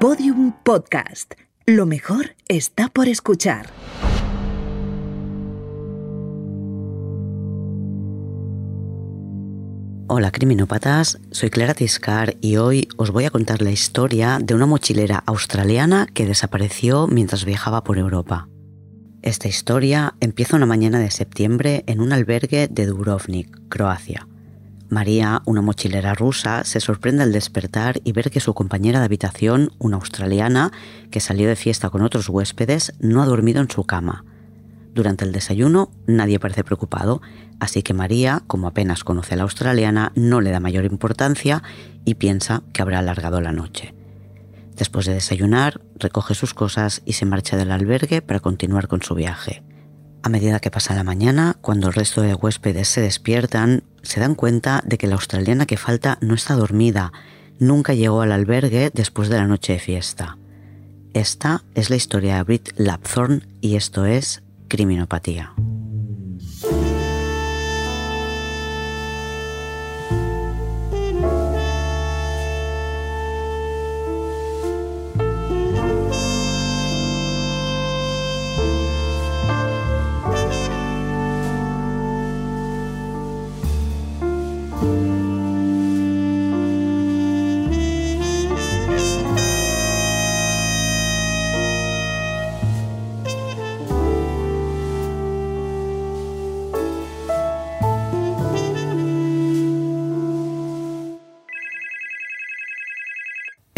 Podium Podcast. Lo mejor está por escuchar. Hola criminópatas, soy Clara Tiscar y hoy os voy a contar la historia de una mochilera australiana que desapareció mientras viajaba por Europa. Esta historia empieza una mañana de septiembre en un albergue de Dubrovnik, Croacia. María, una mochilera rusa, se sorprende al despertar y ver que su compañera de habitación, una australiana, que salió de fiesta con otros huéspedes, no ha dormido en su cama. Durante el desayuno nadie parece preocupado, así que María, como apenas conoce a la australiana, no le da mayor importancia y piensa que habrá alargado la noche. Después de desayunar, recoge sus cosas y se marcha del albergue para continuar con su viaje. A medida que pasa la mañana, cuando el resto de huéspedes se despiertan, se dan cuenta de que la australiana que falta no está dormida, nunca llegó al albergue después de la noche de fiesta. Esta es la historia de Brit Lapthorne y esto es Criminopatía.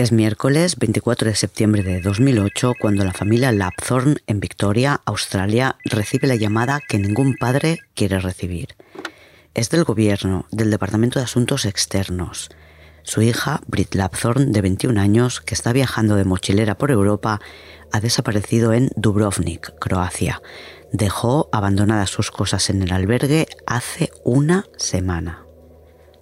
Es miércoles 24 de septiembre de 2008 cuando la familia Lapthorne en Victoria, Australia, recibe la llamada que ningún padre quiere recibir. Es del gobierno, del Departamento de Asuntos Externos. Su hija, Brit Lapthorne, de 21 años, que está viajando de mochilera por Europa, ha desaparecido en Dubrovnik, Croacia. Dejó abandonadas sus cosas en el albergue hace una semana.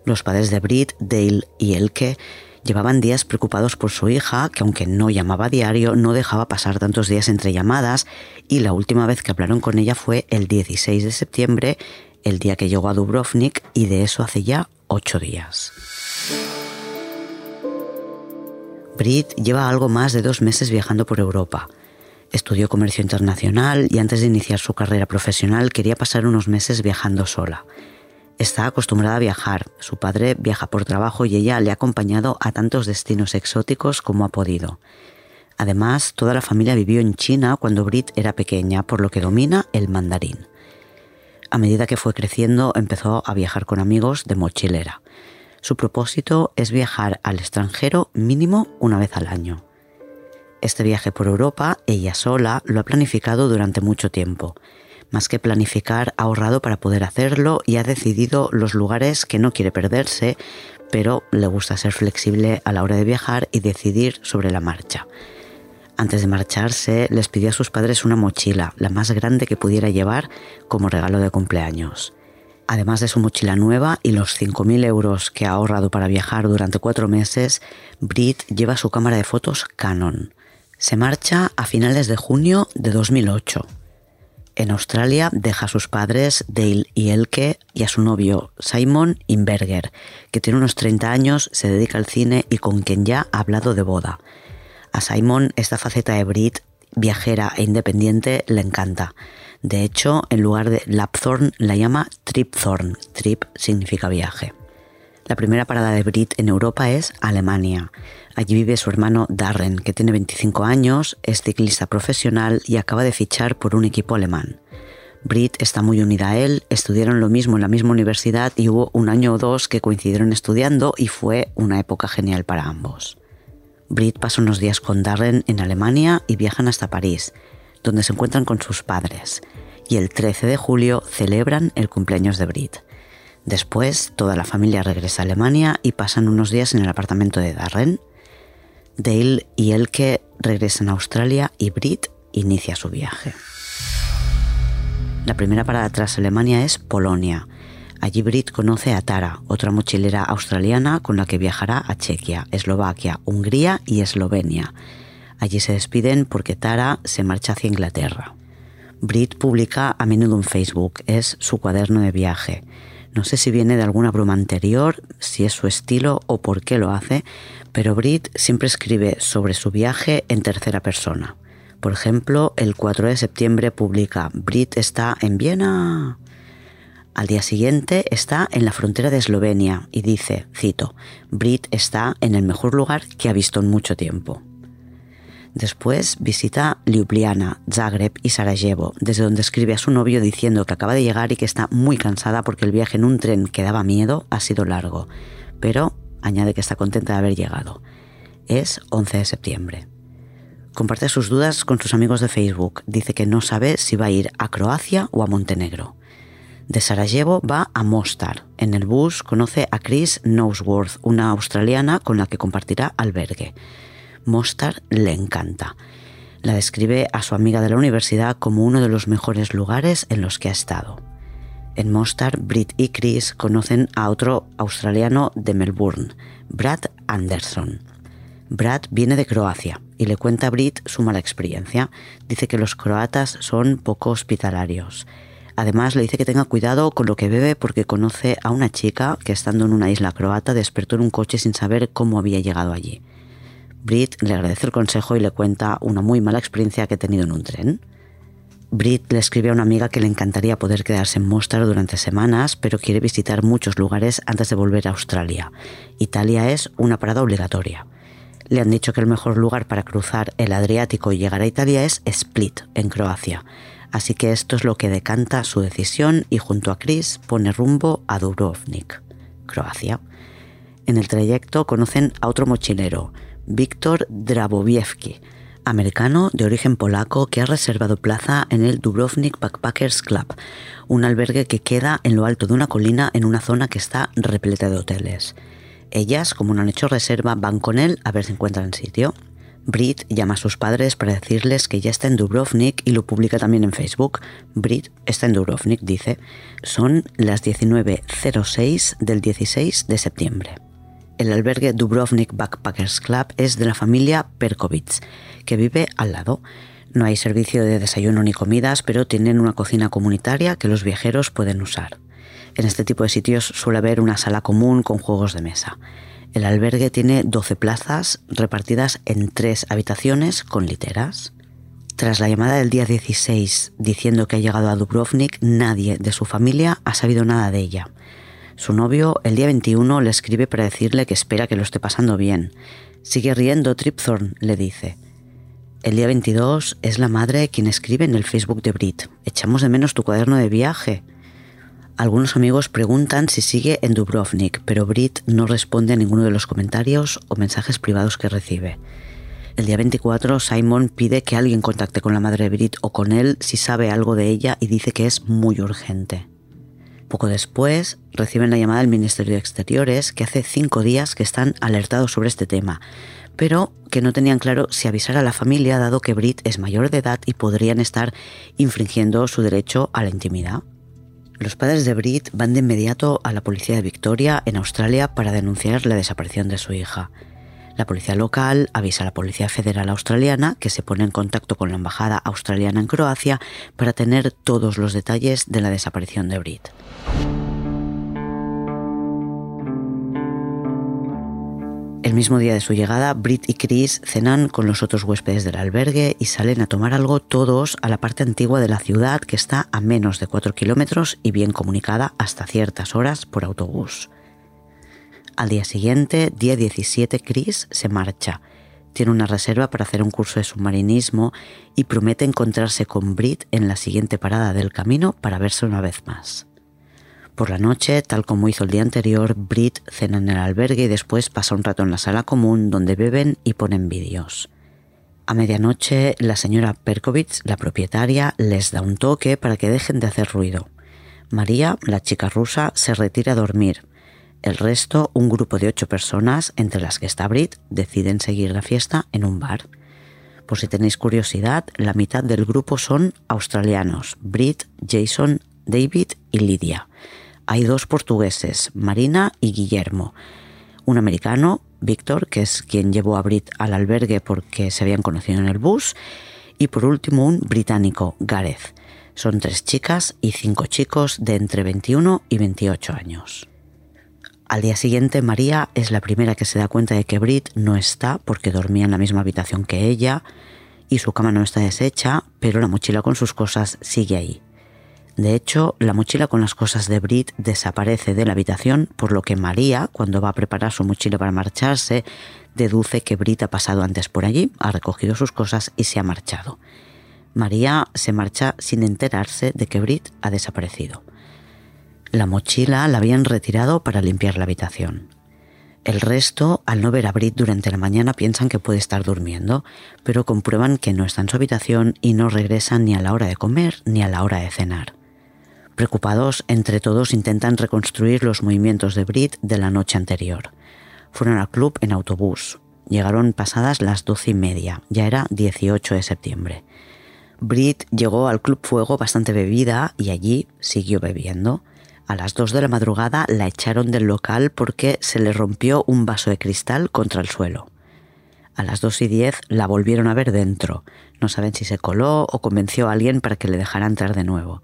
Los padres de Brit, Dale y Elke, Llevaban días preocupados por su hija, que aunque no llamaba a diario, no dejaba pasar tantos días entre llamadas, y la última vez que hablaron con ella fue el 16 de septiembre, el día que llegó a Dubrovnik, y de eso hace ya ocho días. Brit lleva algo más de dos meses viajando por Europa. Estudió comercio internacional y antes de iniciar su carrera profesional quería pasar unos meses viajando sola. Está acostumbrada a viajar. Su padre viaja por trabajo y ella le ha acompañado a tantos destinos exóticos como ha podido. Además, toda la familia vivió en China cuando Brit era pequeña, por lo que domina el mandarín. A medida que fue creciendo, empezó a viajar con amigos de mochilera. Su propósito es viajar al extranjero mínimo una vez al año. Este viaje por Europa, ella sola, lo ha planificado durante mucho tiempo más que planificar, ha ahorrado para poder hacerlo y ha decidido los lugares que no quiere perderse, pero le gusta ser flexible a la hora de viajar y decidir sobre la marcha. Antes de marcharse, les pidió a sus padres una mochila, la más grande que pudiera llevar como regalo de cumpleaños. Además de su mochila nueva y los 5.000 euros que ha ahorrado para viajar durante cuatro meses, Brit lleva su cámara de fotos Canon. Se marcha a finales de junio de 2008. En Australia deja a sus padres Dale y Elke y a su novio Simon Inberger, que tiene unos 30 años, se dedica al cine y con quien ya ha hablado de boda. A Simon esta faceta de Brit, viajera e independiente, le encanta. De hecho, en lugar de Lapthorn la llama Tripthorn. Trip significa viaje. La primera parada de Brit en Europa es Alemania. Allí vive su hermano Darren, que tiene 25 años, es ciclista profesional y acaba de fichar por un equipo alemán. Brit está muy unida a él, estudiaron lo mismo en la misma universidad y hubo un año o dos que coincidieron estudiando y fue una época genial para ambos. Brit pasa unos días con Darren en Alemania y viajan hasta París, donde se encuentran con sus padres, y el 13 de julio celebran el cumpleaños de Brit. Después, toda la familia regresa a Alemania y pasan unos días en el apartamento de Darren. Dale y Elke regresan a Australia y Brit inicia su viaje. La primera parada tras Alemania es Polonia. Allí Brit conoce a Tara, otra mochilera australiana con la que viajará a Chequia, Eslovaquia, Hungría y Eslovenia. Allí se despiden porque Tara se marcha hacia Inglaterra. Brit publica a menudo en Facebook, es su cuaderno de viaje. No sé si viene de alguna broma anterior, si es su estilo o por qué lo hace, Pero Brit siempre escribe sobre su viaje en tercera persona. Por ejemplo, el 4 de septiembre publica Brit está en Viena. Al día siguiente está en la frontera de Eslovenia y dice, cito, Brit está en el mejor lugar que ha visto en mucho tiempo. Después visita Ljubljana, Zagreb y Sarajevo, desde donde escribe a su novio diciendo que acaba de llegar y que está muy cansada porque el viaje en un tren que daba miedo ha sido largo, pero añade que está contenta de haber llegado. Es 11 de septiembre. Comparte sus dudas con sus amigos de Facebook. Dice que no sabe si va a ir a Croacia o a Montenegro. De Sarajevo va a Mostar. En el bus conoce a Chris Noseworth, una australiana con la que compartirá albergue. Mostar le encanta. La describe a su amiga de la universidad como uno de los mejores lugares en los que ha estado. En Mostar, Britt y Chris conocen a otro australiano de Melbourne, Brad Anderson. Brad viene de Croacia y le cuenta a Britt su mala experiencia. Dice que los croatas son poco hospitalarios. Además le dice que tenga cuidado con lo que bebe porque conoce a una chica que estando en una isla croata despertó en un coche sin saber cómo había llegado allí. Brit le agradece el consejo y le cuenta una muy mala experiencia que ha tenido en un tren. Brit le escribe a una amiga que le encantaría poder quedarse en Mostar durante semanas, pero quiere visitar muchos lugares antes de volver a Australia. Italia es una parada obligatoria. Le han dicho que el mejor lugar para cruzar el Adriático y llegar a Italia es Split, en Croacia. Así que esto es lo que decanta su decisión y junto a Chris pone rumbo a Dubrovnik, Croacia. En el trayecto conocen a otro mochilero, Víctor Drabovievski, americano de origen polaco que ha reservado plaza en el Dubrovnik Backpackers Club, un albergue que queda en lo alto de una colina en una zona que está repleta de hoteles. Ellas, como no han hecho reserva, van con él a ver si encuentran sitio. Brit llama a sus padres para decirles que ya está en Dubrovnik y lo publica también en Facebook. Brit está en Dubrovnik, dice. Son las 19.06 del 16 de septiembre. El albergue Dubrovnik Backpackers Club es de la familia Perkovits, que vive al lado. No hay servicio de desayuno ni comidas, pero tienen una cocina comunitaria que los viajeros pueden usar. En este tipo de sitios suele haber una sala común con juegos de mesa. El albergue tiene 12 plazas repartidas en tres habitaciones con literas. Tras la llamada del día 16 diciendo que ha llegado a Dubrovnik, nadie de su familia ha sabido nada de ella. Su novio el día 21 le escribe para decirle que espera que lo esté pasando bien. Sigue riendo, Tripthorn, le dice. El día 22 es la madre quien escribe en el Facebook de Brit. Echamos de menos tu cuaderno de viaje. Algunos amigos preguntan si sigue en Dubrovnik, pero Brit no responde a ninguno de los comentarios o mensajes privados que recibe. El día 24, Simon pide que alguien contacte con la madre de Brit o con él si sabe algo de ella y dice que es muy urgente. Poco después reciben la llamada del Ministerio de Exteriores que hace cinco días que están alertados sobre este tema, pero que no tenían claro si avisar a la familia dado que Brit es mayor de edad y podrían estar infringiendo su derecho a la intimidad. Los padres de Brit van de inmediato a la policía de Victoria en Australia para denunciar la desaparición de su hija. La policía local avisa a la Policía Federal Australiana que se pone en contacto con la Embajada Australiana en Croacia para tener todos los detalles de la desaparición de Brit. El mismo día de su llegada, Brit y Chris cenan con los otros huéspedes del albergue y salen a tomar algo todos a la parte antigua de la ciudad que está a menos de 4 kilómetros y bien comunicada hasta ciertas horas por autobús. Al día siguiente, día 17, Chris se marcha. Tiene una reserva para hacer un curso de submarinismo y promete encontrarse con Brit en la siguiente parada del camino para verse una vez más. Por la noche, tal como hizo el día anterior, Brit cena en el albergue y después pasa un rato en la sala común donde beben y ponen vídeos. A medianoche, la señora Perkovich, la propietaria, les da un toque para que dejen de hacer ruido. María, la chica rusa, se retira a dormir, el resto, un grupo de ocho personas, entre las que está Brit, deciden seguir la fiesta en un bar. Por si tenéis curiosidad, la mitad del grupo son australianos, Brit, Jason, David y Lidia. Hay dos portugueses, Marina y Guillermo. Un americano, Víctor, que es quien llevó a Brit al albergue porque se habían conocido en el bus. Y por último, un británico, Gareth. Son tres chicas y cinco chicos de entre 21 y 28 años. Al día siguiente, María es la primera que se da cuenta de que Brit no está porque dormía en la misma habitación que ella y su cama no está deshecha, pero la mochila con sus cosas sigue ahí. De hecho, la mochila con las cosas de Brit desaparece de la habitación, por lo que María, cuando va a preparar su mochila para marcharse, deduce que Brit ha pasado antes por allí, ha recogido sus cosas y se ha marchado. María se marcha sin enterarse de que Brit ha desaparecido. La mochila la habían retirado para limpiar la habitación. El resto, al no ver a Brit durante la mañana, piensan que puede estar durmiendo, pero comprueban que no está en su habitación y no regresan ni a la hora de comer ni a la hora de cenar. Preocupados, entre todos intentan reconstruir los movimientos de Brit de la noche anterior. Fueron al club en autobús. Llegaron pasadas las doce y media, ya era 18 de septiembre. Brit llegó al Club Fuego bastante bebida y allí siguió bebiendo. A las 2 de la madrugada la echaron del local porque se le rompió un vaso de cristal contra el suelo. A las 2 y 10 la volvieron a ver dentro. No saben si se coló o convenció a alguien para que le dejara entrar de nuevo.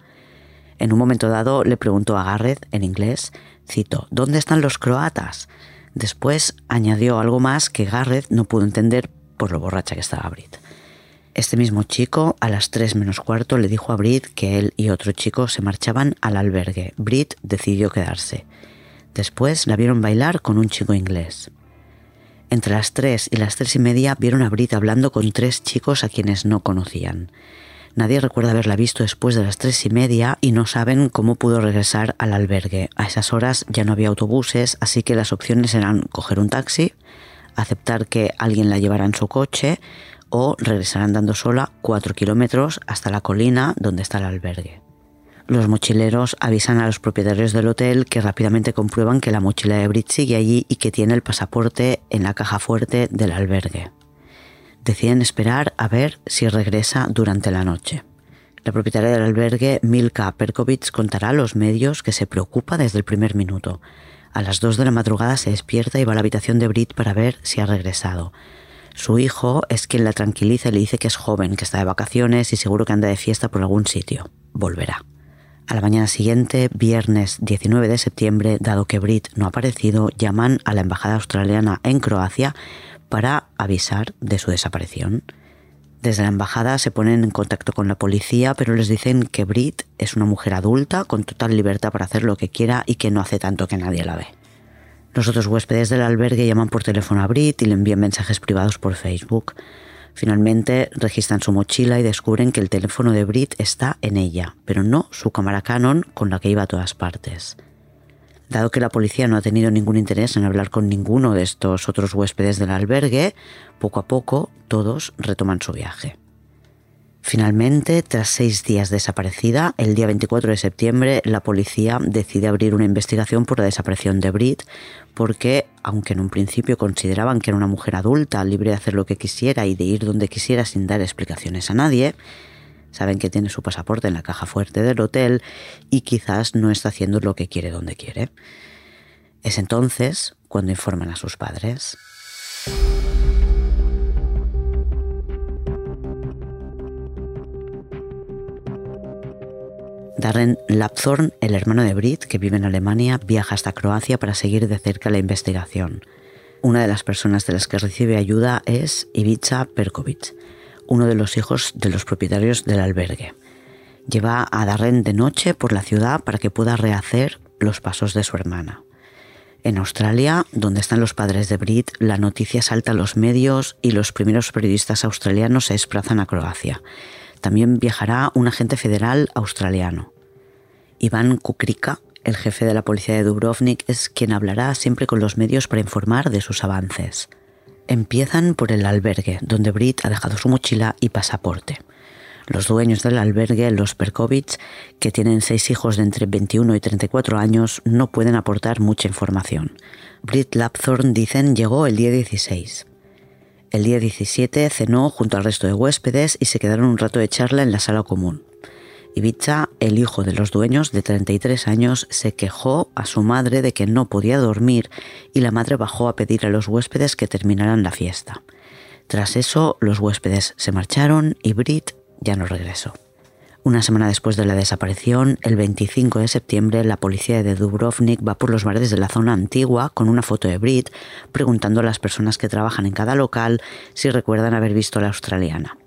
En un momento dado le preguntó a Garrett, en inglés, cito, ¿dónde están los croatas? Después añadió algo más que Garrett no pudo entender por lo borracha que estaba Brit. Este mismo chico, a las 3 menos cuarto, le dijo a Brit que él y otro chico se marchaban al albergue. Brit decidió quedarse. Después la vieron bailar con un chico inglés. Entre las 3 y las 3 y media vieron a Brit hablando con tres chicos a quienes no conocían. Nadie recuerda haberla visto después de las tres y media y no saben cómo pudo regresar al albergue. A esas horas ya no había autobuses, así que las opciones eran coger un taxi, aceptar que alguien la llevara en su coche o regresar andando sola cuatro kilómetros hasta la colina donde está el albergue. Los mochileros avisan a los propietarios del hotel que rápidamente comprueban que la mochila de Brit sigue allí y que tiene el pasaporte en la caja fuerte del albergue. Deciden esperar a ver si regresa durante la noche. La propietaria del albergue, Milka Perkovic, contará a los medios que se preocupa desde el primer minuto. A las 2 de la madrugada se despierta y va a la habitación de Brit para ver si ha regresado. Su hijo es quien la tranquiliza y le dice que es joven, que está de vacaciones y seguro que anda de fiesta por algún sitio. Volverá. A la mañana siguiente, viernes 19 de septiembre, dado que Brit no ha aparecido, llaman a la embajada australiana en Croacia para avisar de su desaparición. Desde la embajada se ponen en contacto con la policía, pero les dicen que Brit es una mujer adulta con total libertad para hacer lo que quiera y que no hace tanto que nadie la ve. Los otros huéspedes del albergue llaman por teléfono a Brit y le envían mensajes privados por Facebook. Finalmente registran su mochila y descubren que el teléfono de Brit está en ella, pero no su cámara Canon con la que iba a todas partes. Dado que la policía no ha tenido ningún interés en hablar con ninguno de estos otros huéspedes del albergue, poco a poco todos retoman su viaje. Finalmente, tras seis días desaparecida, el día 24 de septiembre, la policía decide abrir una investigación por la desaparición de Brit, porque, aunque en un principio consideraban que era una mujer adulta, libre de hacer lo que quisiera y de ir donde quisiera sin dar explicaciones a nadie, saben que tiene su pasaporte en la caja fuerte del hotel y quizás no está haciendo lo que quiere donde quiere. Es entonces cuando informan a sus padres. Darren Lapthorn, el hermano de Brit, que vive en Alemania, viaja hasta Croacia para seguir de cerca la investigación. Una de las personas de las que recibe ayuda es Ivica Perkovic, uno de los hijos de los propietarios del albergue. Lleva a Darren de noche por la ciudad para que pueda rehacer los pasos de su hermana. En Australia, donde están los padres de Brit, la noticia salta a los medios y los primeros periodistas australianos se desplazan a Croacia también viajará un agente federal australiano. Iván Kukrika, el jefe de la policía de Dubrovnik, es quien hablará siempre con los medios para informar de sus avances. Empiezan por el albergue, donde Brit ha dejado su mochila y pasaporte. Los dueños del albergue, los Perkovic, que tienen seis hijos de entre 21 y 34 años, no pueden aportar mucha información. Brit Lapthorn, dicen, llegó el día 16. El día 17 cenó junto al resto de huéspedes y se quedaron un rato de charla en la sala común. Ibiza, el hijo de los dueños de 33 años, se quejó a su madre de que no podía dormir y la madre bajó a pedir a los huéspedes que terminaran la fiesta. Tras eso, los huéspedes se marcharon y Brit ya no regresó. Una semana después de la desaparición, el 25 de septiembre, la policía de Dubrovnik va por los bares de la zona antigua con una foto de Brit, preguntando a las personas que trabajan en cada local si recuerdan haber visto a la australiana.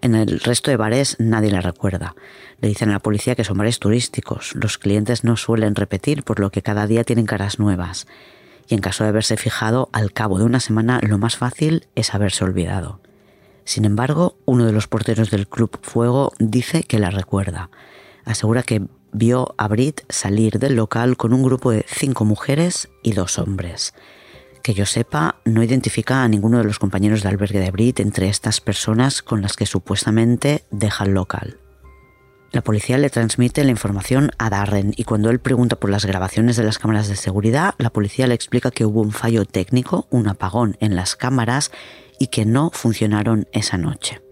En el resto de bares nadie la recuerda. Le dicen a la policía que son bares turísticos. Los clientes no suelen repetir, por lo que cada día tienen caras nuevas. Y en caso de haberse fijado, al cabo de una semana lo más fácil es haberse olvidado. Sin embargo, uno de los porteros del Club Fuego dice que la recuerda. Asegura que vio a Brit salir del local con un grupo de cinco mujeres y dos hombres. Que yo sepa, no identifica a ninguno de los compañeros de albergue de Brit entre estas personas con las que supuestamente deja el local. La policía le transmite la información a Darren y cuando él pregunta por las grabaciones de las cámaras de seguridad, la policía le explica que hubo un fallo técnico, un apagón en las cámaras y que no funcionaron esa noche.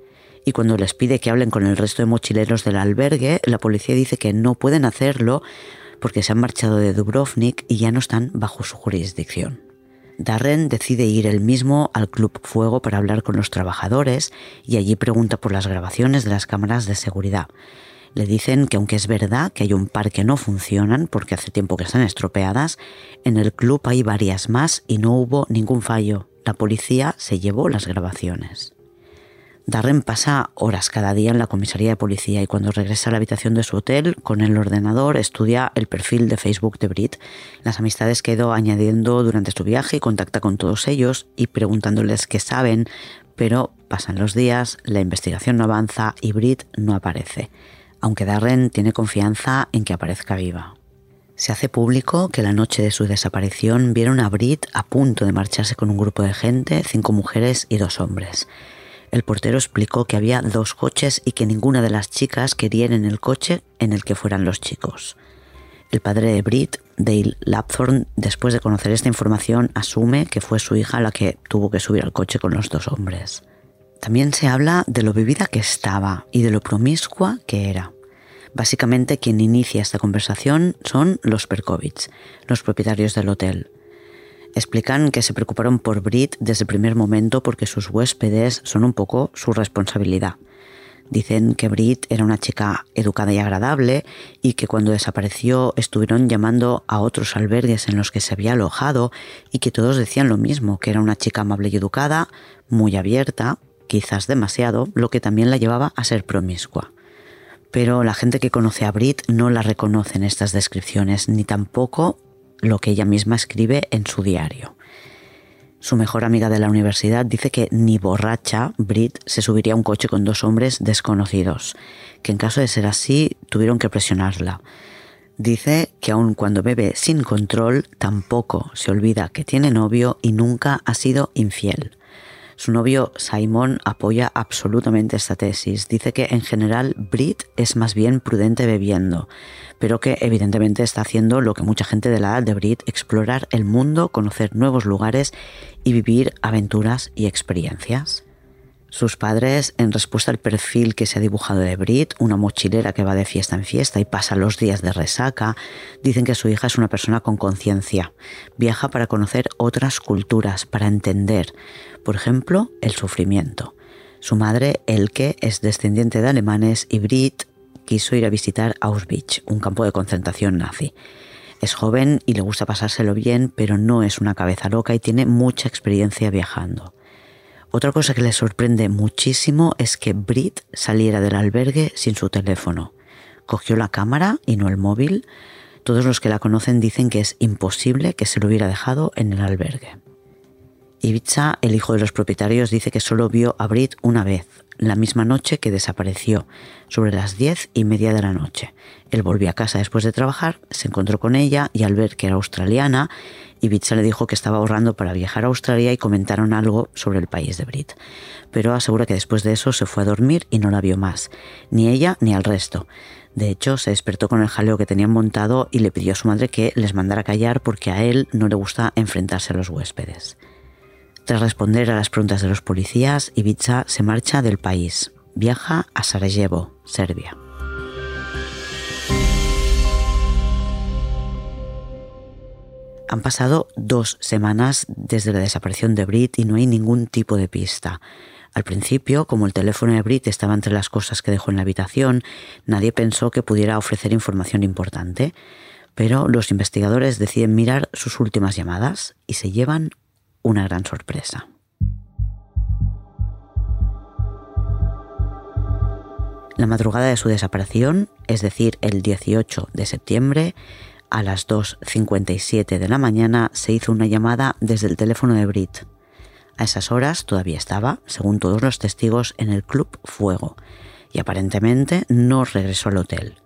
Y cuando les pide que hablen con el resto de mochileros del albergue, la policía dice que no pueden hacerlo porque se han marchado de Dubrovnik y ya no están bajo su jurisdicción. Darren decide ir él mismo al Club Fuego para hablar con los trabajadores y allí pregunta por las grabaciones de las cámaras de seguridad. Le dicen que aunque es verdad que hay un par que no funcionan porque hace tiempo que están estropeadas, en el club hay varias más y no hubo ningún fallo. La policía se llevó las grabaciones. Darren pasa horas cada día en la comisaría de policía y cuando regresa a la habitación de su hotel, con el ordenador, estudia el perfil de Facebook de Brit, las amistades que ha ido añadiendo durante su viaje y contacta con todos ellos y preguntándoles qué saben, pero pasan los días, la investigación no avanza y Brit no aparece, aunque Darren tiene confianza en que aparezca viva. Se hace público que la noche de su desaparición vieron a Brit a punto de marcharse con un grupo de gente, cinco mujeres y dos hombres. El portero explicó que había dos coches y que ninguna de las chicas quería ir en el coche en el que fueran los chicos. El padre de Brit, Dale Lapthorne, después de conocer esta información, asume que fue su hija la que tuvo que subir al coche con los dos hombres. También se habla de lo bebida que estaba y de lo promiscua que era. Básicamente quien inicia esta conversación son los Perkovich, los propietarios del hotel. Explican que se preocuparon por Brit desde el primer momento porque sus huéspedes son un poco su responsabilidad. Dicen que Brit era una chica educada y agradable y que cuando desapareció estuvieron llamando a otros albergues en los que se había alojado y que todos decían lo mismo, que era una chica amable y educada, muy abierta, quizás demasiado, lo que también la llevaba a ser promiscua pero la gente que conoce a Brit no la reconoce en estas descripciones, ni tampoco lo que ella misma escribe en su diario. Su mejor amiga de la universidad dice que ni borracha Brit se subiría a un coche con dos hombres desconocidos, que en caso de ser así tuvieron que presionarla. Dice que aun cuando bebe sin control tampoco se olvida que tiene novio y nunca ha sido infiel. Su novio Simon apoya absolutamente esta tesis. Dice que en general Brit es más bien prudente bebiendo, pero que evidentemente está haciendo lo que mucha gente de la edad de Brit, explorar el mundo, conocer nuevos lugares y vivir aventuras y experiencias. Sus padres, en respuesta al perfil que se ha dibujado de Brit, una mochilera que va de fiesta en fiesta y pasa los días de resaca, dicen que su hija es una persona con conciencia. Viaja para conocer otras culturas, para entender, por ejemplo, el sufrimiento. Su madre, Elke, es descendiente de alemanes y Brit quiso ir a visitar Auschwitz, un campo de concentración nazi. Es joven y le gusta pasárselo bien, pero no es una cabeza loca y tiene mucha experiencia viajando. Otra cosa que le sorprende muchísimo es que Brit saliera del albergue sin su teléfono. Cogió la cámara y no el móvil. Todos los que la conocen dicen que es imposible que se lo hubiera dejado en el albergue. Ibiza, el hijo de los propietarios, dice que solo vio a Brit una vez, la misma noche que desapareció, sobre las diez y media de la noche. Él volvió a casa después de trabajar, se encontró con ella y al ver que era australiana, Ibiza le dijo que estaba ahorrando para viajar a Australia y comentaron algo sobre el país de Brit. Pero asegura que después de eso se fue a dormir y no la vio más, ni ella ni al resto. De hecho, se despertó con el jaleo que tenían montado y le pidió a su madre que les mandara callar porque a él no le gusta enfrentarse a los huéspedes. Tras responder a las preguntas de los policías, Ibiza se marcha del país. Viaja a Sarajevo, Serbia. Han pasado dos semanas desde la desaparición de Brit y no hay ningún tipo de pista. Al principio, como el teléfono de Brit estaba entre las cosas que dejó en la habitación, nadie pensó que pudiera ofrecer información importante. Pero los investigadores deciden mirar sus últimas llamadas y se llevan una gran sorpresa. La madrugada de su desaparición, es decir, el 18 de septiembre, a las 2.57 de la mañana se hizo una llamada desde el teléfono de Brit. A esas horas todavía estaba, según todos los testigos, en el Club Fuego y aparentemente no regresó al hotel.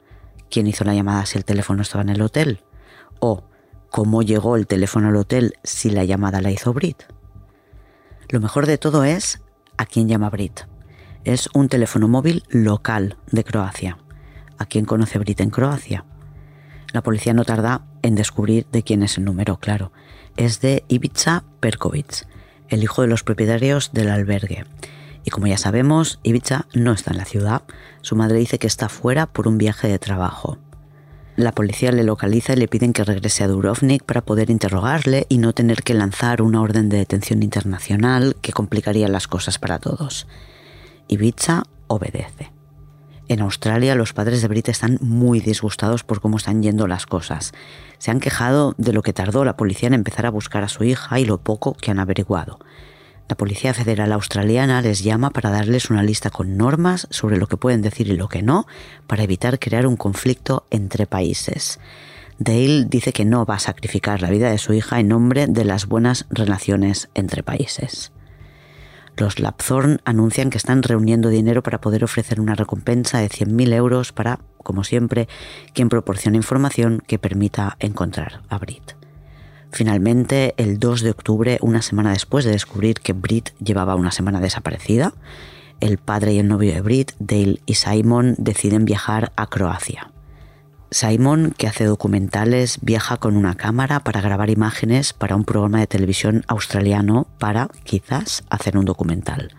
¿Quién hizo la llamada si el teléfono estaba en el hotel? ¿O cómo llegó el teléfono al hotel si la llamada la hizo Brit? Lo mejor de todo es a quién llama Brit. Es un teléfono móvil local de Croacia. ¿A quién conoce Brit en Croacia? La policía no tarda en descubrir de quién es el número, claro. Es de Ivica Perkovic, el hijo de los propietarios del albergue. Y como ya sabemos, Ivica no está en la ciudad. Su madre dice que está fuera por un viaje de trabajo. La policía le localiza y le piden que regrese a Dubrovnik para poder interrogarle y no tener que lanzar una orden de detención internacional que complicaría las cosas para todos. Ibiza obedece. En Australia los padres de Brit están muy disgustados por cómo están yendo las cosas. Se han quejado de lo que tardó la policía en empezar a buscar a su hija y lo poco que han averiguado. La Policía Federal Australiana les llama para darles una lista con normas sobre lo que pueden decir y lo que no, para evitar crear un conflicto entre países. Dale dice que no va a sacrificar la vida de su hija en nombre de las buenas relaciones entre países. Los Lapthorn anuncian que están reuniendo dinero para poder ofrecer una recompensa de 100.000 euros para, como siempre, quien proporcione información que permita encontrar a Brit. Finalmente, el 2 de octubre, una semana después de descubrir que Brit llevaba una semana desaparecida, el padre y el novio de Brit, Dale y Simon, deciden viajar a Croacia. Simon, que hace documentales, viaja con una cámara para grabar imágenes para un programa de televisión australiano para, quizás, hacer un documental.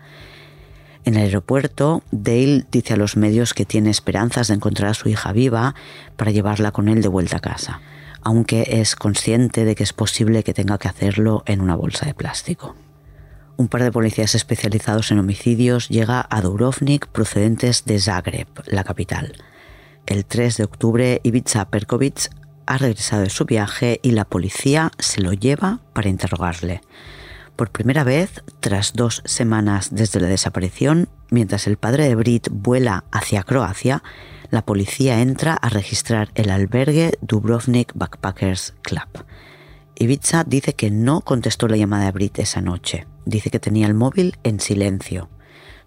En el aeropuerto, Dale dice a los medios que tiene esperanzas de encontrar a su hija viva para llevarla con él de vuelta a casa, aunque es consciente de que es posible que tenga que hacerlo en una bolsa de plástico. Un par de policías especializados en homicidios llega a Dubrovnik procedentes de Zagreb, la capital. El 3 de octubre, Ivica Perkovic ha regresado de su viaje y la policía se lo lleva para interrogarle. Por primera vez, tras dos semanas desde la desaparición, mientras el padre de Brit vuela hacia Croacia, la policía entra a registrar el albergue Dubrovnik Backpackers Club. Ivica dice que no contestó la llamada de Brit esa noche. Dice que tenía el móvil en silencio.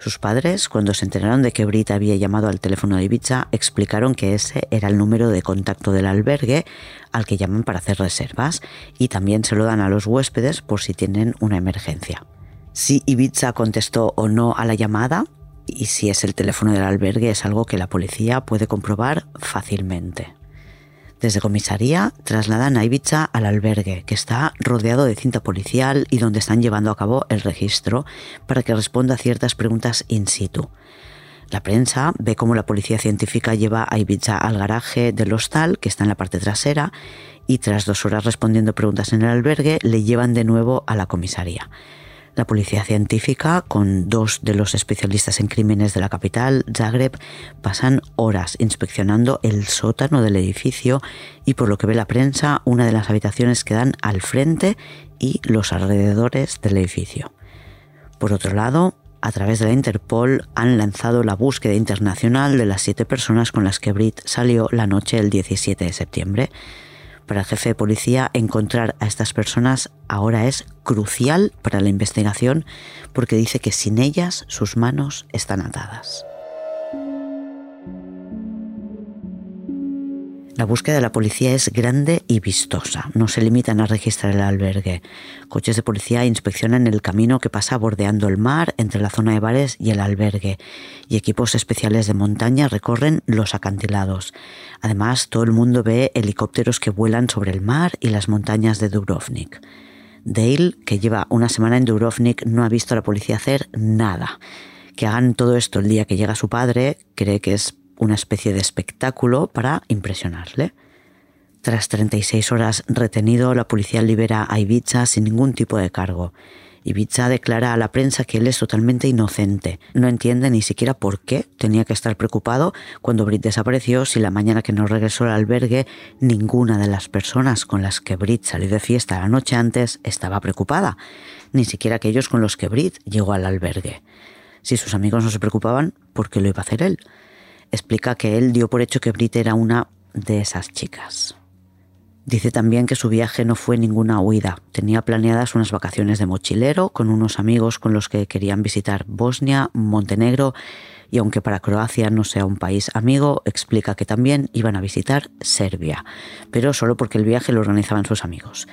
Sus padres, cuando se enteraron de que Brit había llamado al teléfono de Ibiza, explicaron que ese era el número de contacto del albergue al que llaman para hacer reservas y también se lo dan a los huéspedes por si tienen una emergencia. Si Ibiza contestó o no a la llamada y si es el teléfono del albergue es algo que la policía puede comprobar fácilmente. Desde comisaría trasladan a Ibiza al albergue, que está rodeado de cinta policial y donde están llevando a cabo el registro para que responda a ciertas preguntas in situ. La prensa ve cómo la policía científica lleva a Ibiza al garaje del hostal, que está en la parte trasera, y tras dos horas respondiendo preguntas en el albergue, le llevan de nuevo a la comisaría. La policía científica, con dos de los especialistas en crímenes de la capital, Zagreb, pasan horas inspeccionando el sótano del edificio y por lo que ve la prensa, una de las habitaciones que dan al frente y los alrededores del edificio. Por otro lado, a través de la Interpol han lanzado la búsqueda internacional de las siete personas con las que Brit salió la noche del 17 de septiembre. Para el jefe de policía, encontrar a estas personas ahora es crucial para la investigación porque dice que sin ellas sus manos están atadas. La búsqueda de la policía es grande y vistosa. No se limitan a registrar el albergue. Coches de policía inspeccionan el camino que pasa bordeando el mar entre la zona de bares y el albergue. Y equipos especiales de montaña recorren los acantilados. Además, todo el mundo ve helicópteros que vuelan sobre el mar y las montañas de Dubrovnik. Dale, que lleva una semana en Dubrovnik, no ha visto a la policía hacer nada. Que hagan todo esto el día que llega su padre, cree que es una especie de espectáculo para impresionarle. Tras 36 horas retenido, la policía libera a Ibiza sin ningún tipo de cargo. Ibiza declara a la prensa que él es totalmente inocente. No entiende ni siquiera por qué tenía que estar preocupado cuando Brit desapareció si la mañana que no regresó al albergue ninguna de las personas con las que Brit salió de fiesta la noche antes estaba preocupada, ni siquiera aquellos con los que Brit llegó al albergue. Si sus amigos no se preocupaban, ¿por qué lo iba a hacer él? Explica que él dio por hecho que Brit era una de esas chicas. Dice también que su viaje no fue ninguna huida. Tenía planeadas unas vacaciones de mochilero con unos amigos con los que querían visitar Bosnia, Montenegro y aunque para Croacia no sea un país amigo, explica que también iban a visitar Serbia, pero solo porque el viaje lo organizaban sus amigos.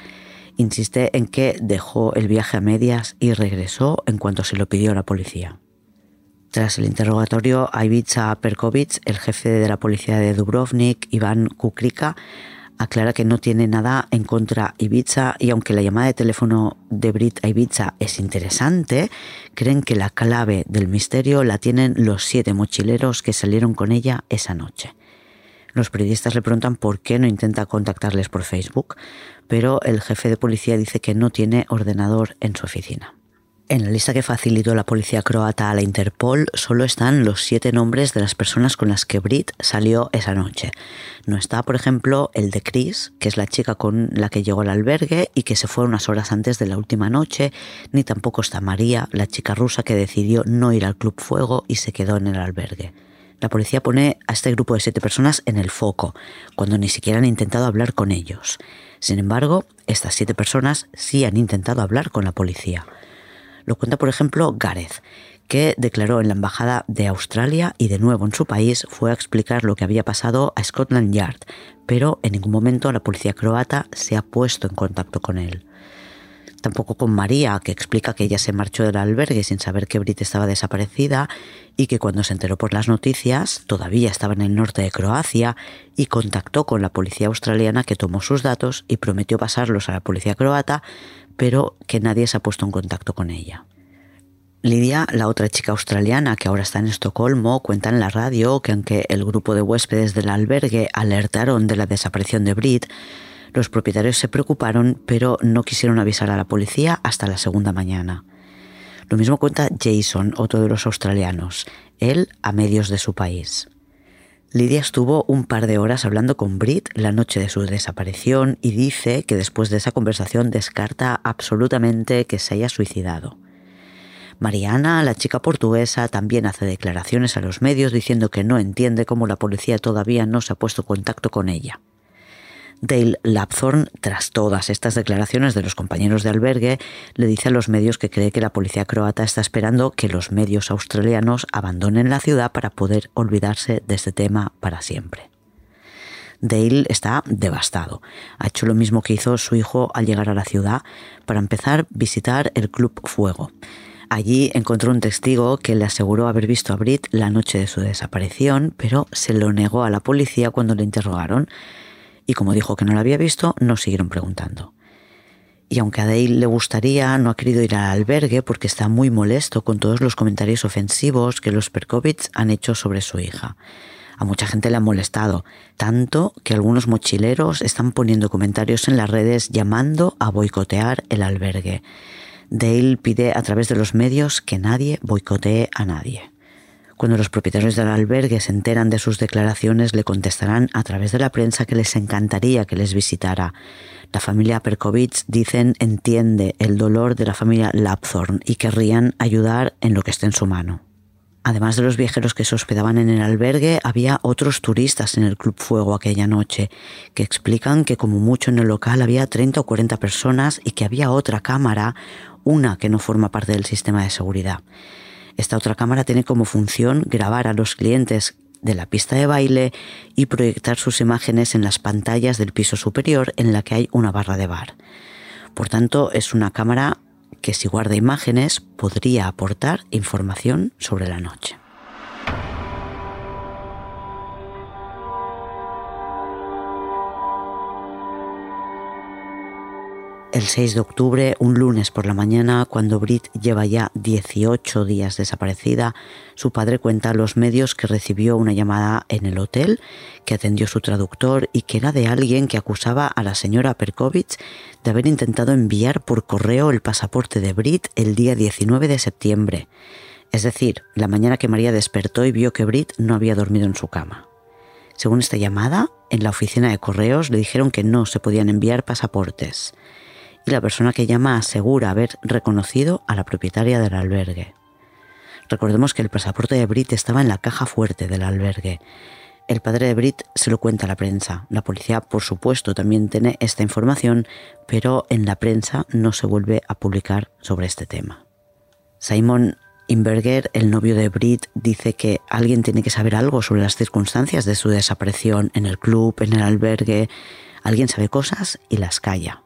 Insiste en que dejó el viaje a medias y regresó en cuanto se lo pidió la policía. Tras el interrogatorio a Ivica Perkovic, el jefe de la policía de Dubrovnik, Iván Kukrika, aclara que no tiene nada en contra Ibiza y aunque la llamada de teléfono de Brit a Ibiza es interesante, creen que la clave del misterio la tienen los siete mochileros que salieron con ella esa noche. Los periodistas le preguntan por qué no intenta contactarles por Facebook, pero el jefe de policía dice que no tiene ordenador en su oficina. En la lista que facilitó la policía croata a la Interpol solo están los siete nombres de las personas con las que Brit salió esa noche. No está, por ejemplo, el de Chris, que es la chica con la que llegó al albergue y que se fue unas horas antes de la última noche, ni tampoco está María, la chica rusa que decidió no ir al Club Fuego y se quedó en el albergue. La policía pone a este grupo de siete personas en el foco, cuando ni siquiera han intentado hablar con ellos. Sin embargo, estas siete personas sí han intentado hablar con la policía. Lo cuenta, por ejemplo, Gareth, que declaró en la Embajada de Australia y de nuevo en su país fue a explicar lo que había pasado a Scotland Yard, pero en ningún momento la policía croata se ha puesto en contacto con él. Tampoco con María, que explica que ella se marchó del albergue sin saber que Brit estaba desaparecida y que cuando se enteró por las noticias todavía estaba en el norte de Croacia y contactó con la policía australiana que tomó sus datos y prometió pasarlos a la policía croata pero que nadie se ha puesto en contacto con ella. Lidia, la otra chica australiana que ahora está en Estocolmo, cuenta en la radio que aunque el grupo de huéspedes del albergue alertaron de la desaparición de Brit, los propietarios se preocuparon pero no quisieron avisar a la policía hasta la segunda mañana. Lo mismo cuenta Jason, otro de los australianos, él a medios de su país. Lidia estuvo un par de horas hablando con Brit la noche de su desaparición y dice que después de esa conversación descarta absolutamente que se haya suicidado. Mariana, la chica portuguesa, también hace declaraciones a los medios diciendo que no entiende cómo la policía todavía no se ha puesto en contacto con ella. Dale Lapthorne, tras todas estas declaraciones de los compañeros de albergue, le dice a los medios que cree que la policía croata está esperando que los medios australianos abandonen la ciudad para poder olvidarse de este tema para siempre. Dale está devastado. Ha hecho lo mismo que hizo su hijo al llegar a la ciudad, para empezar visitar el Club Fuego. Allí encontró un testigo que le aseguró haber visto a Brit la noche de su desaparición, pero se lo negó a la policía cuando le interrogaron y como dijo que no la había visto, nos siguieron preguntando. Y aunque a Dale le gustaría, no ha querido ir al albergue porque está muy molesto con todos los comentarios ofensivos que los Perkovits han hecho sobre su hija. A mucha gente le ha molestado, tanto que algunos mochileros están poniendo comentarios en las redes llamando a boicotear el albergue. Dale pide a través de los medios que nadie boicotee a nadie. Cuando los propietarios del albergue se enteran de sus declaraciones, le contestarán a través de la prensa que les encantaría que les visitara. La familia Perkovich, dicen, entiende el dolor de la familia Lapthorn y querrían ayudar en lo que esté en su mano. Además de los viajeros que se hospedaban en el albergue, había otros turistas en el Club Fuego aquella noche, que explican que como mucho en el local había 30 o 40 personas y que había otra cámara, una que no forma parte del sistema de seguridad. Esta otra cámara tiene como función grabar a los clientes de la pista de baile y proyectar sus imágenes en las pantallas del piso superior en la que hay una barra de bar. Por tanto, es una cámara que si guarda imágenes podría aportar información sobre la noche. El El 6 de octubre, un lunes por la mañana, cuando Brit lleva ya 18 días desaparecida, su padre cuenta a los medios que recibió una llamada en el hotel que atendió su traductor y que era de alguien que acusaba a la señora Perkovich de haber intentado enviar por correo el pasaporte de Brit el día 19 de septiembre. Es decir, la mañana que María despertó y vio que Brit no había dormido en su cama. Según esta llamada, en la oficina de correos le dijeron que no se podían enviar pasaportes y la persona que llama asegura haber reconocido a la propietaria del albergue. Recordemos que el pasaporte de Brit estaba en la caja fuerte del albergue. El padre de Brit se lo cuenta a la prensa. La policía, por supuesto, también tiene esta información, pero en la prensa no se vuelve a publicar sobre este tema. Simon Inberger, el novio de Brit, dice que alguien tiene que saber algo sobre las circunstancias de su desaparición en el club, en el albergue. Alguien sabe cosas y las calla.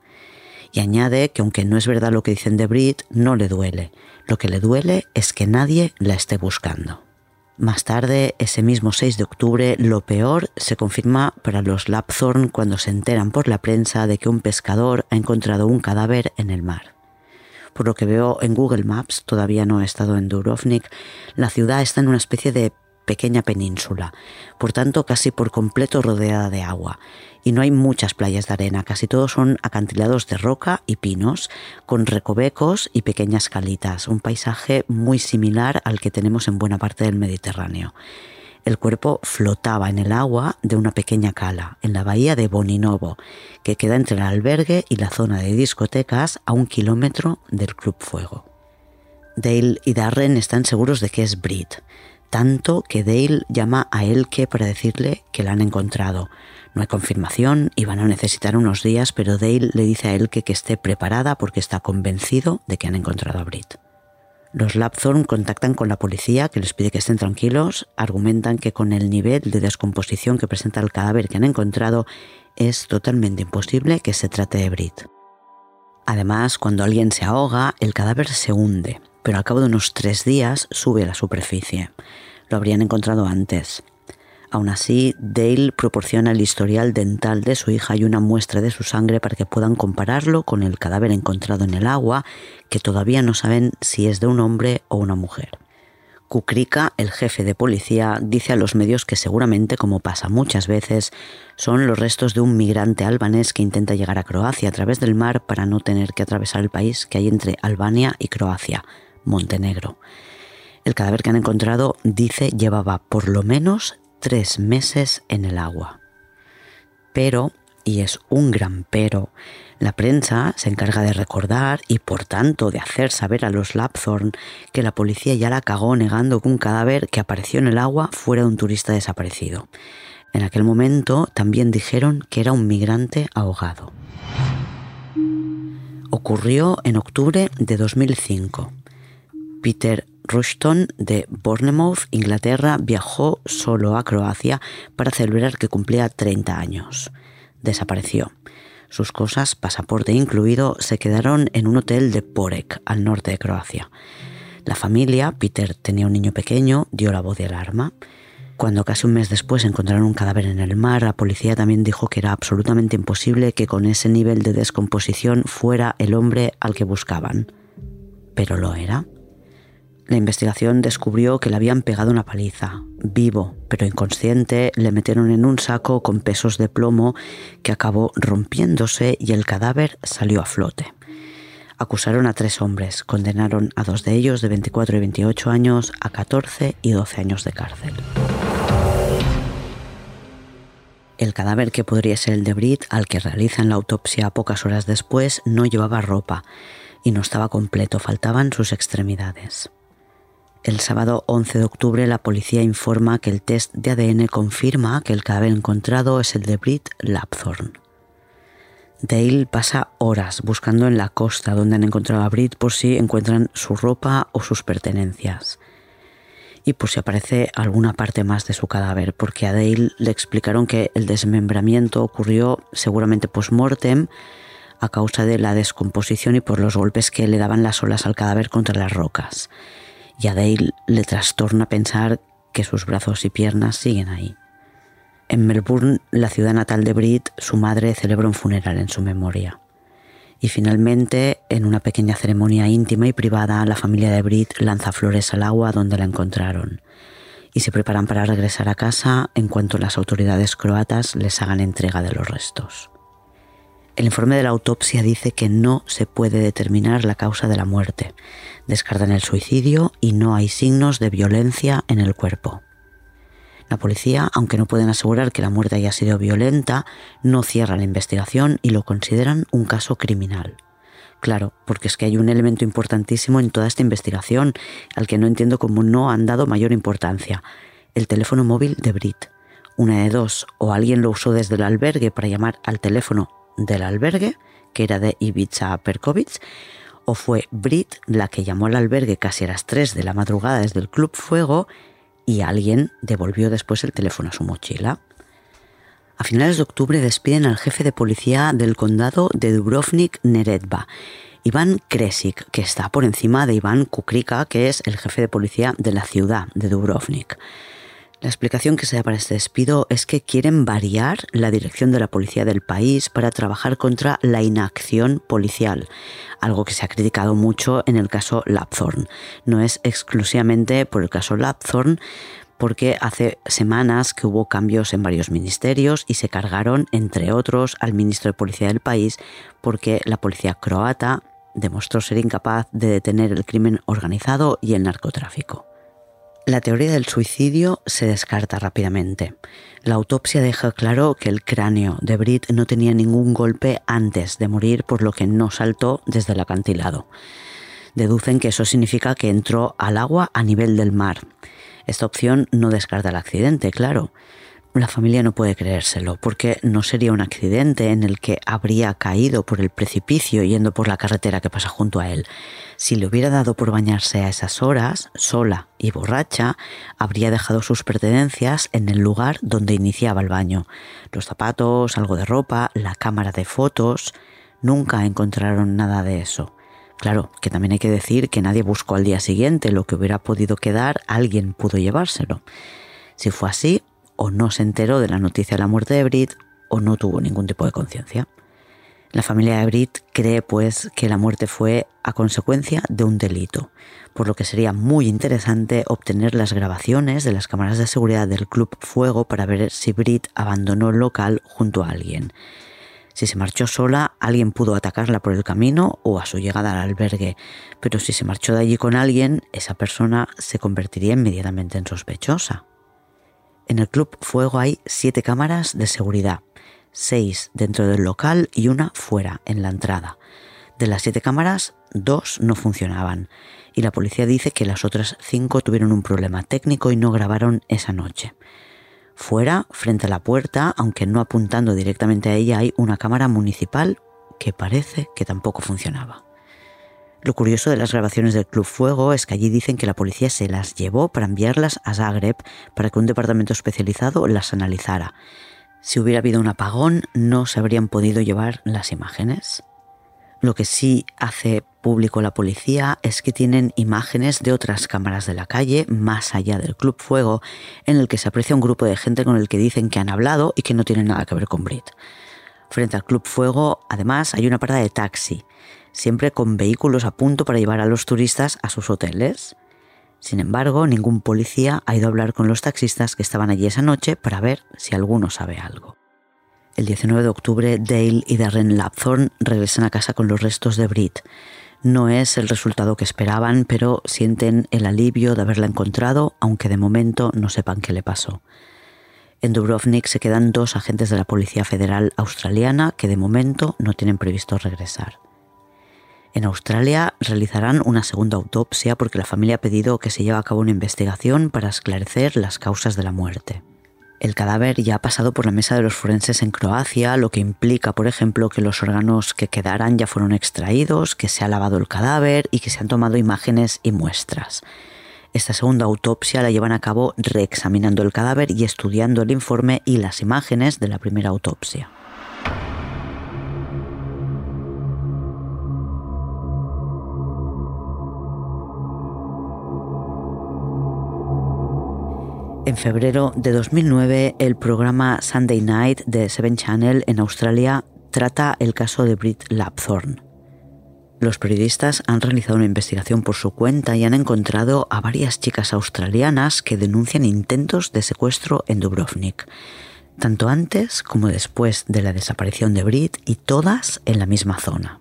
Y añade que aunque no es verdad lo que dicen de Brit, no le duele. Lo que le duele es que nadie la esté buscando. Más tarde, ese mismo 6 de octubre, lo peor se confirma para los Lapthorn cuando se enteran por la prensa de que un pescador ha encontrado un cadáver en el mar. Por lo que veo en Google Maps, todavía no he estado en Durovnik, la ciudad está en una especie de pequeña península, por tanto casi por completo rodeada de agua, y no hay muchas playas de arena, casi todos son acantilados de roca y pinos, con recovecos y pequeñas calitas, un paisaje muy similar al que tenemos en buena parte del Mediterráneo. El cuerpo flotaba en el agua de una pequeña cala, en la bahía de Boninovo, que queda entre el albergue y la zona de discotecas a un kilómetro del Club Fuego. Dale y Darren están seguros de que es Brit, tanto que Dale llama a Elke para decirle que la han encontrado. No hay confirmación y van a necesitar unos días, pero Dale le dice a Elke que esté preparada porque está convencido de que han encontrado a Brit. Los Lapthorn contactan con la policía que les pide que estén tranquilos, argumentan que con el nivel de descomposición que presenta el cadáver que han encontrado es totalmente imposible que se trate de Brit. Además, cuando alguien se ahoga, el cadáver se hunde, pero al cabo de unos tres días sube a la superficie. Lo habrían encontrado antes. Aún así, Dale proporciona el historial dental de su hija y una muestra de su sangre para que puedan compararlo con el cadáver encontrado en el agua, que todavía no saben si es de un hombre o una mujer. Kukrika, el jefe de policía, dice a los medios que seguramente, como pasa muchas veces, son los restos de un migrante albanés que intenta llegar a Croacia a través del mar para no tener que atravesar el país que hay entre Albania y Croacia, Montenegro. El cadáver que han encontrado, dice, llevaba por lo menos tres meses en el agua. Pero, y es un gran pero, la prensa se encarga de recordar y por tanto de hacer saber a los Lapthorn que la policía ya la cagó negando que un cadáver que apareció en el agua fuera un turista desaparecido. En aquel momento también dijeron que era un migrante ahogado. Ocurrió en octubre de 2005. Peter Rushton de Bournemouth, Inglaterra, viajó solo a Croacia para celebrar que cumplía 30 años. Desapareció. Sus cosas, pasaporte incluido, se quedaron en un hotel de Porek, al norte de Croacia. La familia, Peter tenía un niño pequeño, dio la voz de alarma. Cuando casi un mes después encontraron un cadáver en el mar, la policía también dijo que era absolutamente imposible que con ese nivel de descomposición fuera el hombre al que buscaban. Pero lo era. La investigación descubrió que le habían pegado una paliza. Vivo, pero inconsciente, le metieron en un saco con pesos de plomo que acabó rompiéndose y el cadáver salió a flote. Acusaron a tres hombres, condenaron a dos de ellos de 24 y 28 años a 14 y 12 años de cárcel. El cadáver que podría ser el de Brit, al que realizan la autopsia pocas horas después, no llevaba ropa y no estaba completo, faltaban sus extremidades. El sábado 11 de octubre la policía informa que el test de ADN confirma que el cadáver encontrado es el de Brit Lapthorn. Dale pasa horas buscando en la costa donde han encontrado a Brit por si encuentran su ropa o sus pertenencias. Y por si aparece alguna parte más de su cadáver, porque a Dale le explicaron que el desmembramiento ocurrió seguramente post-mortem a causa de la descomposición y por los golpes que le daban las olas al cadáver contra las rocas y a Dale le trastorna pensar que sus brazos y piernas siguen ahí. En Melbourne, la ciudad natal de Brit, su madre celebra un funeral en su memoria. Y finalmente, en una pequeña ceremonia íntima y privada, la familia de Brit lanza flores al agua donde la encontraron y se preparan para regresar a casa en cuanto las autoridades croatas les hagan entrega de los restos. El informe de la autopsia dice que no se puede determinar la causa de la muerte. Descartan el suicidio y no hay signos de violencia en el cuerpo. La policía, aunque no pueden asegurar que la muerte haya sido violenta, no cierra la investigación y lo consideran un caso criminal. Claro, porque es que hay un elemento importantísimo en toda esta investigación al que no entiendo cómo no han dado mayor importancia. El teléfono móvil de Brit. Una de dos, o alguien lo usó desde el albergue para llamar al teléfono del albergue, que era de Ibiza Perkovich, o fue Brit la que llamó al albergue casi a las 3 de la madrugada desde el Club Fuego y alguien devolvió después el teléfono a su mochila. A finales de octubre despiden al jefe de policía del condado de Dubrovnik-Neretva, Iván Kresik, que está por encima de Iván Kukrika, que es el jefe de policía de la ciudad de Dubrovnik. La explicación que se da para este despido es que quieren variar la dirección de la policía del país para trabajar contra la inacción policial, algo que se ha criticado mucho en el caso Lapthorn. No es exclusivamente por el caso Lapthorn, porque hace semanas que hubo cambios en varios ministerios y se cargaron, entre otros, al ministro de Policía del país porque la policía croata demostró ser incapaz de detener el crimen organizado y el narcotráfico. La teoría del suicidio se descarta rápidamente. La autopsia deja claro que el cráneo de Brit no tenía ningún golpe antes de morir, por lo que no saltó desde el acantilado. Deducen que eso significa que entró al agua a nivel del mar. Esta opción no descarta el accidente, claro. La familia no puede creérselo, porque no sería un accidente en el que habría caído por el precipicio yendo por la carretera que pasa junto a él. Si le hubiera dado por bañarse a esas horas, sola y borracha, habría dejado sus pertenencias en el lugar donde iniciaba el baño. Los zapatos, algo de ropa, la cámara de fotos. Nunca encontraron nada de eso. Claro, que también hay que decir que nadie buscó al día siguiente lo que hubiera podido quedar, alguien pudo llevárselo. Si fue así, o no se enteró de la noticia de la muerte de Brit o no tuvo ningún tipo de conciencia. La familia de Brit cree pues que la muerte fue a consecuencia de un delito, por lo que sería muy interesante obtener las grabaciones de las cámaras de seguridad del Club Fuego para ver si Brit abandonó el local junto a alguien. Si se marchó sola, alguien pudo atacarla por el camino o a su llegada al albergue, pero si se marchó de allí con alguien, esa persona se convertiría inmediatamente en sospechosa. En el Club Fuego hay siete cámaras de seguridad, seis dentro del local y una fuera, en la entrada. De las siete cámaras, dos no funcionaban y la policía dice que las otras cinco tuvieron un problema técnico y no grabaron esa noche. Fuera, frente a la puerta, aunque no apuntando directamente a ella, hay una cámara municipal que parece que tampoco funcionaba. Lo curioso de las grabaciones del Club Fuego es que allí dicen que la policía se las llevó para enviarlas a Zagreb para que un departamento especializado las analizara. Si hubiera habido un apagón, no se habrían podido llevar las imágenes. Lo que sí hace público la policía es que tienen imágenes de otras cámaras de la calle, más allá del Club Fuego, en el que se aprecia un grupo de gente con el que dicen que han hablado y que no tienen nada que ver con Brit. Frente al Club Fuego, además, hay una parada de taxi siempre con vehículos a punto para llevar a los turistas a sus hoteles. Sin embargo, ningún policía ha ido a hablar con los taxistas que estaban allí esa noche para ver si alguno sabe algo. El 19 de octubre, Dale y Darren Lapthorne regresan a casa con los restos de Brit. No es el resultado que esperaban, pero sienten el alivio de haberla encontrado, aunque de momento no sepan qué le pasó. En Dubrovnik se quedan dos agentes de la Policía Federal Australiana que de momento no tienen previsto regresar. En Australia realizarán una segunda autopsia porque la familia ha pedido que se lleve a cabo una investigación para esclarecer las causas de la muerte. El cadáver ya ha pasado por la mesa de los forenses en Croacia, lo que implica, por ejemplo, que los órganos que quedaran ya fueron extraídos, que se ha lavado el cadáver y que se han tomado imágenes y muestras. Esta segunda autopsia la llevan a cabo reexaminando el cadáver y estudiando el informe y las imágenes de la primera autopsia. En febrero de 2009, el programa Sunday Night de Seven Channel en Australia trata el caso de Brit Lapthorne. Los periodistas han realizado una investigación por su cuenta y han encontrado a varias chicas australianas que denuncian intentos de secuestro en Dubrovnik, tanto antes como después de la desaparición de Brit y todas en la misma zona.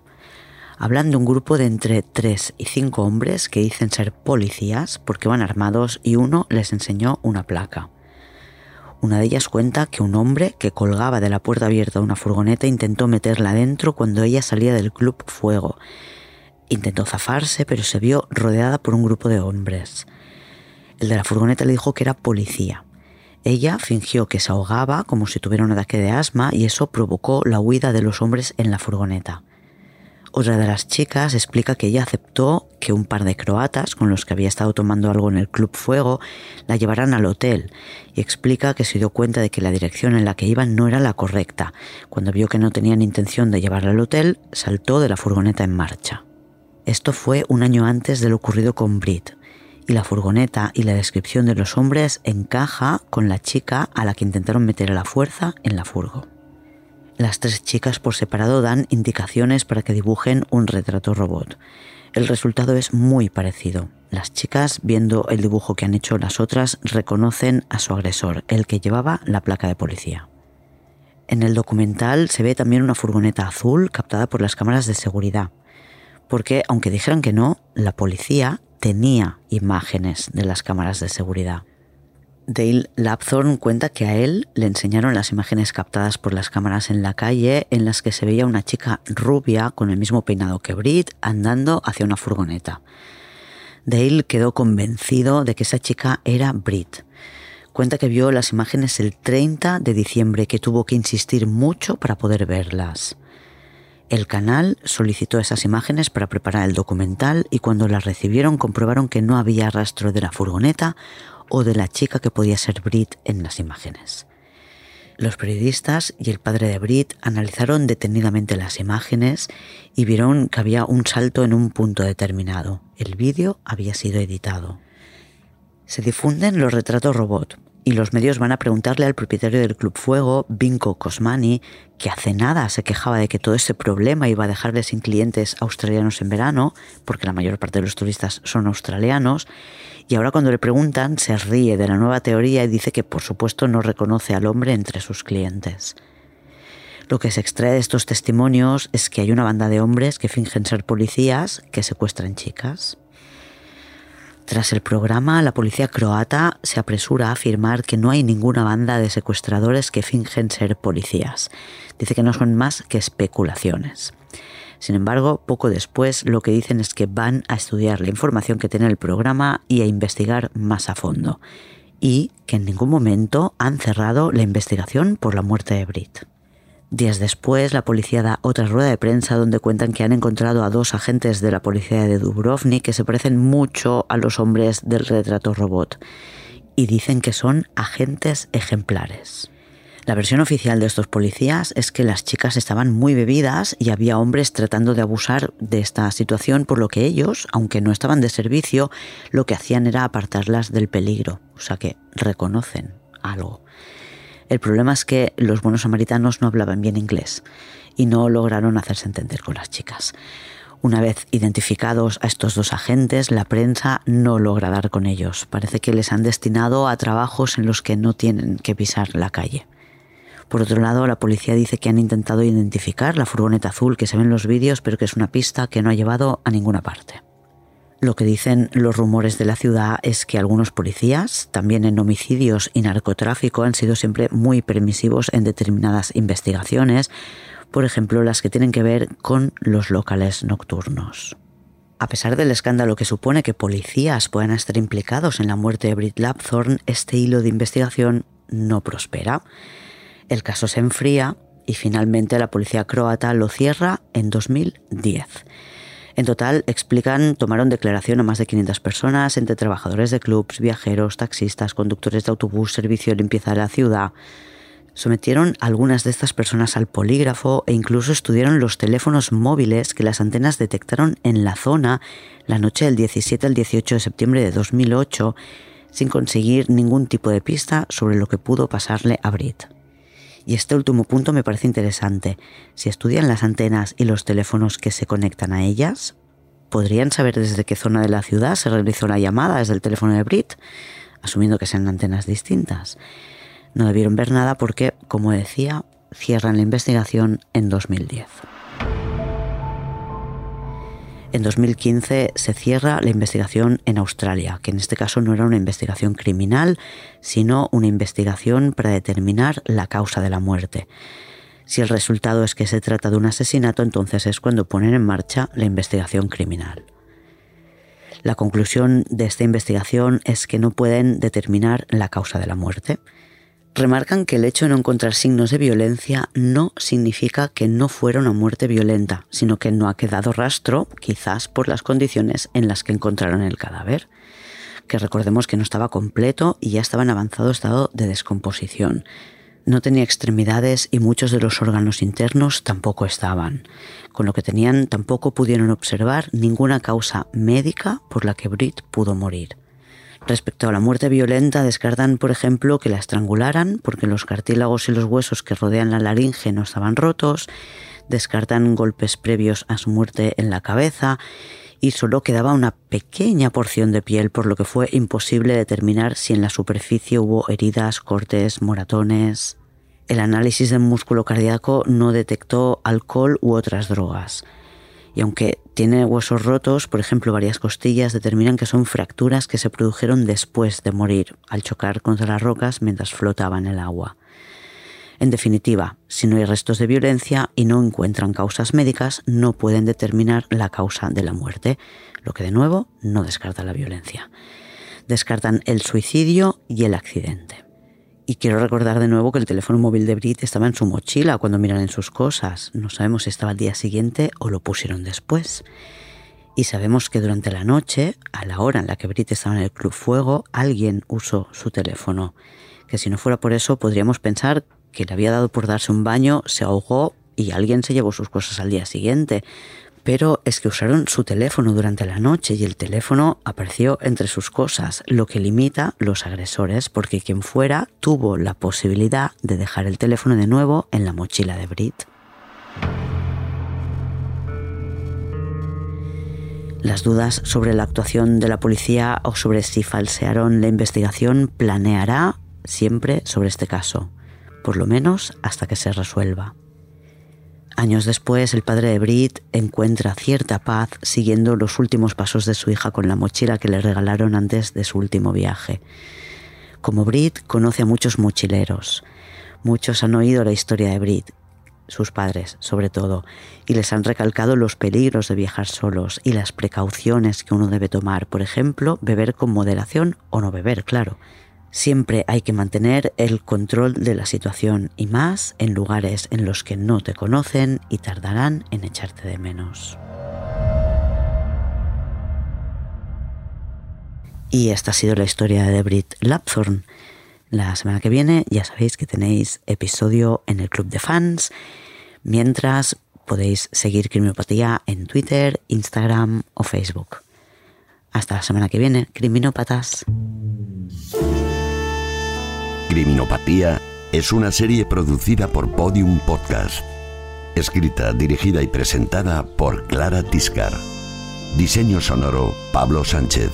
Hablan de un grupo de entre 3 y 5 hombres que dicen ser policías porque van armados y uno les enseñó una placa. Una de ellas cuenta que un hombre que colgaba de la puerta abierta de una furgoneta intentó meterla dentro cuando ella salía del club Fuego. Intentó zafarse, pero se vio rodeada por un grupo de hombres. El de la furgoneta le dijo que era policía. Ella fingió que se ahogaba como si tuviera un ataque de asma y eso provocó la huida de los hombres en la furgoneta. Otra de las chicas explica que ella aceptó que un par de croatas con los que había estado tomando algo en el Club Fuego la llevaran al hotel y explica que se dio cuenta de que la dirección en la que iban no era la correcta. Cuando vio que no tenían intención de llevarla al hotel, saltó de la furgoneta en marcha. Esto fue un año antes de lo ocurrido con Brit, y la furgoneta y la descripción de los hombres encaja con la chica a la que intentaron meter a la fuerza en la furgo. Las tres chicas por separado dan indicaciones para que dibujen un retrato robot. El resultado es muy parecido. Las chicas, viendo el dibujo que han hecho las otras, reconocen a su agresor, el que llevaba la placa de policía. En el documental se ve también una furgoneta azul captada por las cámaras de seguridad, porque aunque dijeran que no, la policía tenía imágenes de las cámaras de seguridad. Dale Lapthorne cuenta que a él le enseñaron las imágenes captadas por las cámaras en la calle en las que se veía una chica rubia con el mismo peinado que Brit andando hacia una furgoneta. Dale quedó convencido de que esa chica era Brit. Cuenta que vio las imágenes el 30 de diciembre que tuvo que insistir mucho para poder verlas. El canal solicitó esas imágenes para preparar el documental y cuando las recibieron comprobaron que no había rastro de la furgoneta o de la chica que podía ser Brit en las imágenes. Los periodistas y el padre de Brit analizaron detenidamente las imágenes y vieron que había un salto en un punto determinado. El vídeo había sido editado. Se difunden los retratos robot, y los medios van a preguntarle al propietario del Club Fuego, Vinko Cosmani, que hace nada se quejaba de que todo ese problema iba a dejarle sin clientes australianos en verano, porque la mayor parte de los turistas son australianos, y ahora cuando le preguntan se ríe de la nueva teoría y dice que por supuesto no reconoce al hombre entre sus clientes. Lo que se extrae de estos testimonios es que hay una banda de hombres que fingen ser policías que secuestran chicas. Tras el programa, la policía croata se apresura a afirmar que no hay ninguna banda de secuestradores que fingen ser policías. Dice que no son más que especulaciones. Sin embargo, poco después lo que dicen es que van a estudiar la información que tiene el programa y a investigar más a fondo. Y que en ningún momento han cerrado la investigación por la muerte de Brit. Días después, la policía da otra rueda de prensa donde cuentan que han encontrado a dos agentes de la policía de Dubrovnik que se parecen mucho a los hombres del retrato robot y dicen que son agentes ejemplares. La versión oficial de estos policías es que las chicas estaban muy bebidas y había hombres tratando de abusar de esta situación, por lo que ellos, aunque no estaban de servicio, lo que hacían era apartarlas del peligro, o sea que reconocen algo. El problema es que los buenos samaritanos no hablaban bien inglés y no lograron hacerse entender con las chicas. Una vez identificados a estos dos agentes, la prensa no logra dar con ellos. Parece que les han destinado a trabajos en los que no tienen que pisar la calle. Por otro lado, la policía dice que han intentado identificar la furgoneta azul que se ve en los vídeos, pero que es una pista que no ha llevado a ninguna parte. Lo que dicen los rumores de la ciudad es que algunos policías, también en homicidios y narcotráfico, han sido siempre muy permisivos en determinadas investigaciones, por ejemplo las que tienen que ver con los locales nocturnos. A pesar del escándalo que supone que policías puedan estar implicados en la muerte de Brit Lapthorne, este hilo de investigación no prospera. El caso se enfría y finalmente la policía croata lo cierra en 2010. En total, explican, tomaron declaración a más de 500 personas, entre trabajadores de clubs, viajeros, taxistas, conductores de autobús, servicio de limpieza de la ciudad. Sometieron a algunas de estas personas al polígrafo e incluso estudiaron los teléfonos móviles que las antenas detectaron en la zona la noche del 17 al 18 de septiembre de 2008 sin conseguir ningún tipo de pista sobre lo que pudo pasarle a Brit. Y este último punto me parece interesante. Si estudian las antenas y los teléfonos que se conectan a ellas, ¿podrían saber desde qué zona de la ciudad se realizó la llamada desde el teléfono de Brit? Asumiendo que sean antenas distintas. No debieron ver nada porque, como decía, cierran la investigación en 2010. En 2015 se cierra la investigación en Australia, que en este caso no era una investigación criminal, sino una investigación para determinar la causa de la muerte. Si el resultado es que se trata de un asesinato, entonces es cuando ponen en marcha la investigación criminal. La conclusión de esta investigación es que no pueden determinar la causa de la muerte remarcan que el hecho de no encontrar signos de violencia no significa que no fuera una muerte violenta, sino que no ha quedado rastro, quizás por las condiciones en las que encontraron el cadáver, que recordemos que no estaba completo y ya estaba en avanzado estado de descomposición. No tenía extremidades y muchos de los órganos internos tampoco estaban. Con lo que tenían tampoco pudieron observar ninguna causa médica por la que Brit pudo morir. Respecto a la muerte violenta, descartan, por ejemplo, que la estrangularan porque los cartílagos y los huesos que rodean la laringe no estaban rotos, descartan golpes previos a su muerte en la cabeza y solo quedaba una pequeña porción de piel, por lo que fue imposible determinar si en la superficie hubo heridas, cortes, moratones. El análisis del músculo cardíaco no detectó alcohol u otras drogas. Y aunque tiene huesos rotos, por ejemplo, varias costillas, determinan que son fracturas que se produjeron después de morir, al chocar contra las rocas mientras flotaba en el agua. En definitiva, si no hay restos de violencia y no encuentran causas médicas, no pueden determinar la causa de la muerte, lo que de nuevo no descarta la violencia. Descartan el suicidio y el accidente. Y quiero recordar de nuevo que el teléfono móvil de Brit estaba en su mochila cuando miran en sus cosas. No sabemos si estaba al día siguiente o lo pusieron después. Y sabemos que durante la noche, a la hora en la que Brit estaba en el Club Fuego, alguien usó su teléfono. Que si no fuera por eso, podríamos pensar que le había dado por darse un baño, se ahogó y alguien se llevó sus cosas al día siguiente pero es que usaron su teléfono durante la noche y el teléfono apareció entre sus cosas, lo que limita los agresores porque quien fuera tuvo la posibilidad de dejar el teléfono de nuevo en la mochila de Brit. Las dudas sobre la actuación de la policía o sobre si falsearon la investigación planeará siempre sobre este caso, por lo menos hasta que se resuelva. Años después, el padre de Brit encuentra cierta paz siguiendo los últimos pasos de su hija con la mochila que le regalaron antes de su último viaje. Como Brit, conoce a muchos mochileros. Muchos han oído la historia de Brit, sus padres sobre todo, y les han recalcado los peligros de viajar solos y las precauciones que uno debe tomar, por ejemplo, beber con moderación o no beber, claro. Siempre hay que mantener el control de la situación y más en lugares en los que no te conocen y tardarán en echarte de menos. Y esta ha sido la historia de Brit Lapthorne. La semana que viene ya sabéis que tenéis episodio en el club de fans, mientras podéis seguir Criminopatía en Twitter, Instagram o Facebook. Hasta la semana que viene, criminópatas. Criminopatía es una serie producida por Podium Podcast. Escrita, dirigida y presentada por Clara Tiscar. Diseño sonoro, Pablo Sánchez.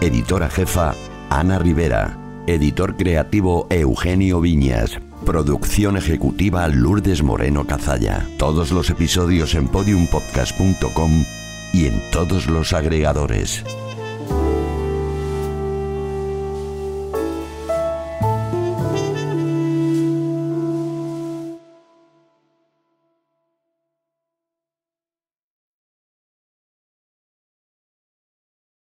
Editora jefa, Ana Rivera. Editor creativo, Eugenio Viñas. Producción ejecutiva, Lourdes Moreno Cazalla. Todos los episodios en podiumpodcast.com y en todos los agregadores.